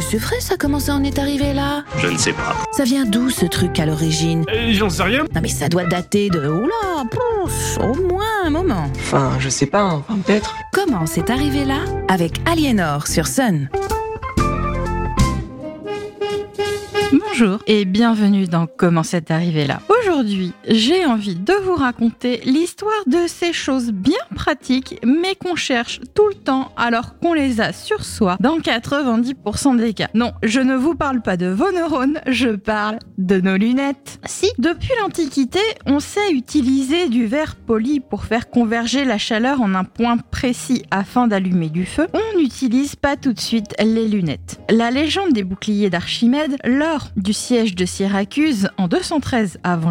Mais c'est vrai, ça comment ça en est arrivé là? Je ne sais pas. Ça vient d'où ce truc à l'origine? Euh, J'en sais rien. Non mais ça doit dater de... Oula, pouf, au moins un moment. Enfin, je sais pas, hein, enfin, peut-être. Comment c'est arrivé là? Avec Aliénor sur Sun. Bonjour et bienvenue dans Comment c'est arrivé là? Aujourd'hui, j'ai envie de vous raconter l'histoire de ces choses bien pratiques mais qu'on cherche tout le temps alors qu'on les a sur soi dans 90% des cas. Non, je ne vous parle pas de vos neurones, je parle de nos lunettes. Si, depuis l'Antiquité, on sait utiliser du verre poli pour faire converger la chaleur en un point précis afin d'allumer du feu, on n'utilise pas tout de suite les lunettes. La légende des boucliers d'Archimède, lors du siège de Syracuse en 213 avant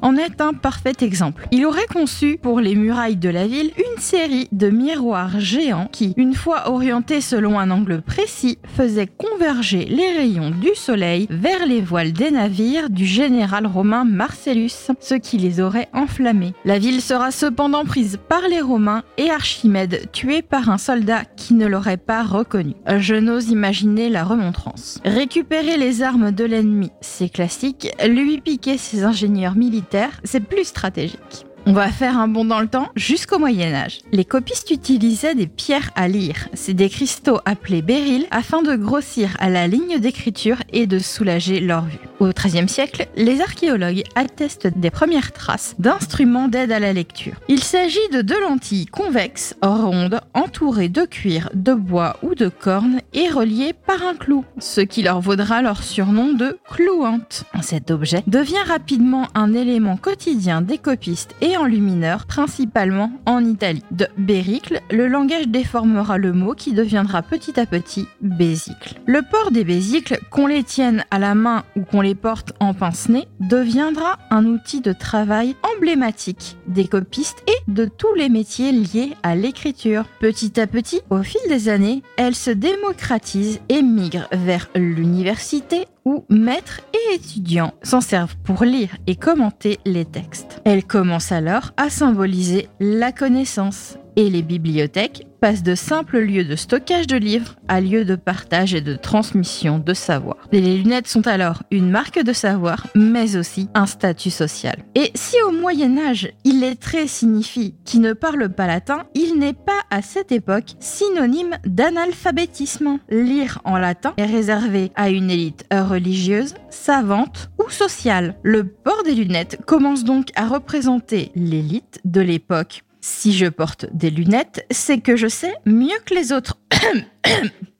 En est un parfait exemple. Il aurait conçu pour les murailles de la ville une série de miroirs géants qui, une fois orientés selon un angle précis, faisaient converger les rayons du soleil vers les voiles des navires du général romain Marcellus, ce qui les aurait enflammés. La ville sera cependant prise par les Romains et Archimède tué par un soldat qui ne l'aurait pas reconnu. Je n'ose imaginer la remontrance. Récupérer les armes de l'ennemi, c'est classique. Lui piquer ses ingénieurs militaires, c'est plus stratégique. On va faire un bond dans le temps jusqu'au Moyen Âge. Les copistes utilisaient des pierres à lire, c'est des cristaux appelés béryls, afin de grossir à la ligne d'écriture et de soulager leur vue. Au XIIIe siècle, les archéologues attestent des premières traces d'instruments d'aide à la lecture. Il s'agit de deux lentilles convexes, rondes, entourées de cuir, de bois ou de cornes et reliées par un clou, ce qui leur vaudra leur surnom de clouante. Cet objet devient rapidement un élément quotidien des copistes et enlumineurs, principalement en Italie. De béricle, le langage déformera le mot qui deviendra petit à petit bésicle. Le port des bésicles, qu'on les tienne à la main ou qu'on les porte en pince-nez, deviendra un outil de travail emblématique des copistes et de tous les métiers liés à l'écriture. Petit à petit, au fil des années, elle se démocratise et migre vers l'université où maîtres et étudiants s'en servent pour lire et commenter les textes. Elle commence alors à symboliser la connaissance et les bibliothèques passent de simples lieux de stockage de livres à lieux de partage et de transmission de savoir. Les lunettes sont alors une marque de savoir, mais aussi un statut social. Et si au Moyen Âge, illettré signifie qui ne parle pas latin, il n'est pas à cette époque synonyme d'analphabétisme. Lire en latin est réservé à une élite religieuse, savante ou sociale. Le port des lunettes commence donc à représenter l'élite de l'époque. Si je porte des lunettes, c'est que je sais mieux que les autres.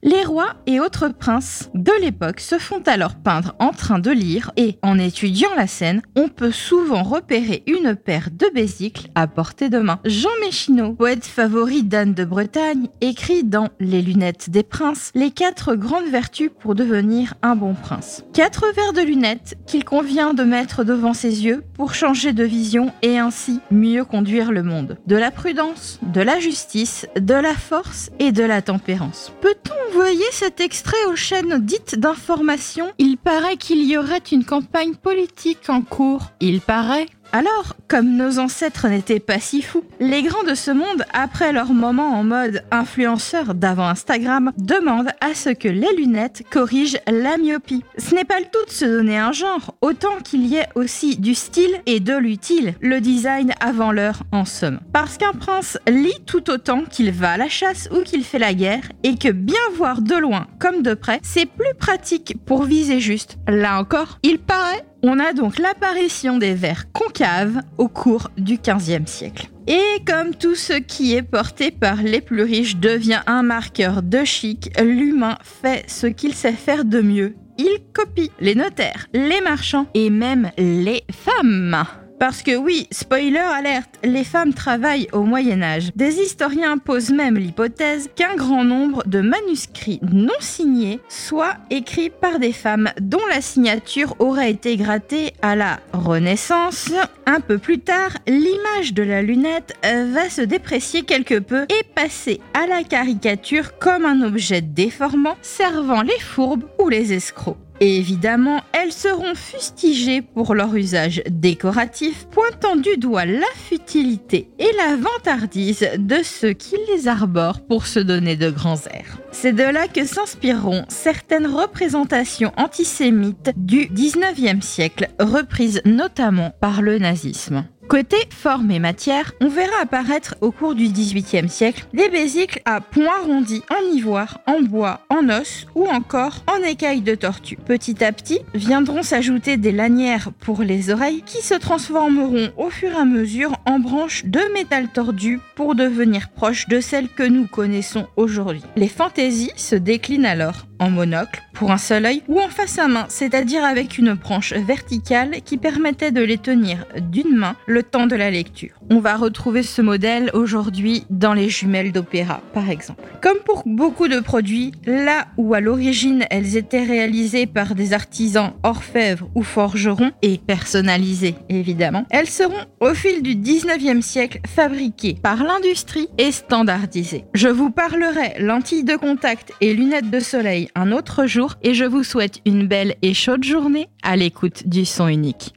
Les rois et autres princes de l'époque se font alors peindre en train de lire et, en étudiant la scène, on peut souvent repérer une paire de bésicles à portée de main. Jean Méchineau, poète favori d'Anne de Bretagne, écrit dans Les lunettes des princes les quatre grandes vertus pour devenir un bon prince. Quatre paires de lunettes qu'il convient de mettre devant ses yeux pour changer de vision et ainsi mieux conduire le monde. De la prudence, de la justice, de la force et de la tempérance. Peut-on envoyer cet extrait aux chaînes dites d'information Il paraît qu'il y aurait une campagne politique en cours. Il paraît. Alors, comme nos ancêtres n'étaient pas si fous, les grands de ce monde, après leur moment en mode influenceur d'avant Instagram, demandent à ce que les lunettes corrigent la myopie. Ce n'est pas le tout de se donner un genre, autant qu'il y ait aussi du style et de l'utile, le design avant l'heure en somme. Parce qu'un prince lit tout autant qu'il va à la chasse ou qu'il fait la guerre, et que bien voir de loin comme de près, c'est plus pratique pour viser juste. Là encore, il paraît on a donc l'apparition des verres concaves au cours du XVe siècle. Et comme tout ce qui est porté par les plus riches devient un marqueur de chic, l'humain fait ce qu'il sait faire de mieux. Il copie les notaires, les marchands et même les femmes. Parce que oui, spoiler alerte, les femmes travaillent au Moyen Âge. Des historiens posent même l'hypothèse qu'un grand nombre de manuscrits non signés soient écrits par des femmes dont la signature aurait été grattée à la Renaissance. Un peu plus tard, l'image de la lunette va se déprécier quelque peu et passer à la caricature comme un objet déformant servant les fourbes ou les escrocs. Et évidemment, elles seront fustigées pour leur usage décoratif, pointant du doigt la futilité et la vantardise de ceux qui les arborent pour se donner de grands airs. C'est de là que s'inspireront certaines représentations antisémites du 19e siècle, reprises notamment par le nazisme. Côté forme et matière, on verra apparaître au cours du XVIIIe siècle des bésicles à points arrondis en ivoire, en bois, en os ou encore en écailles de tortue. Petit à petit, viendront s'ajouter des lanières pour les oreilles qui se transformeront au fur et à mesure en branches de métal tordu pour devenir proches de celles que nous connaissons aujourd'hui. Les fantaisies se déclinent alors en monocle pour un seul œil ou en face à main, c'est-à-dire avec une branche verticale qui permettait de les tenir d'une main le temps de la lecture. On va retrouver ce modèle aujourd'hui dans les jumelles d'opéra, par exemple. Comme pour beaucoup de produits, là où à l'origine elles étaient réalisées par des artisans orfèvres ou forgerons et personnalisées évidemment, elles seront au fil du 19e siècle fabriquées par l'industrie et standardisées. Je vous parlerai lentilles de contact et lunettes de soleil un autre jour et je vous souhaite une belle et chaude journée à l'écoute du son unique.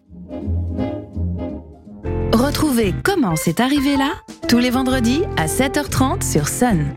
Retrouvez Comment c'est arrivé là tous les vendredis à 7h30 sur Sun.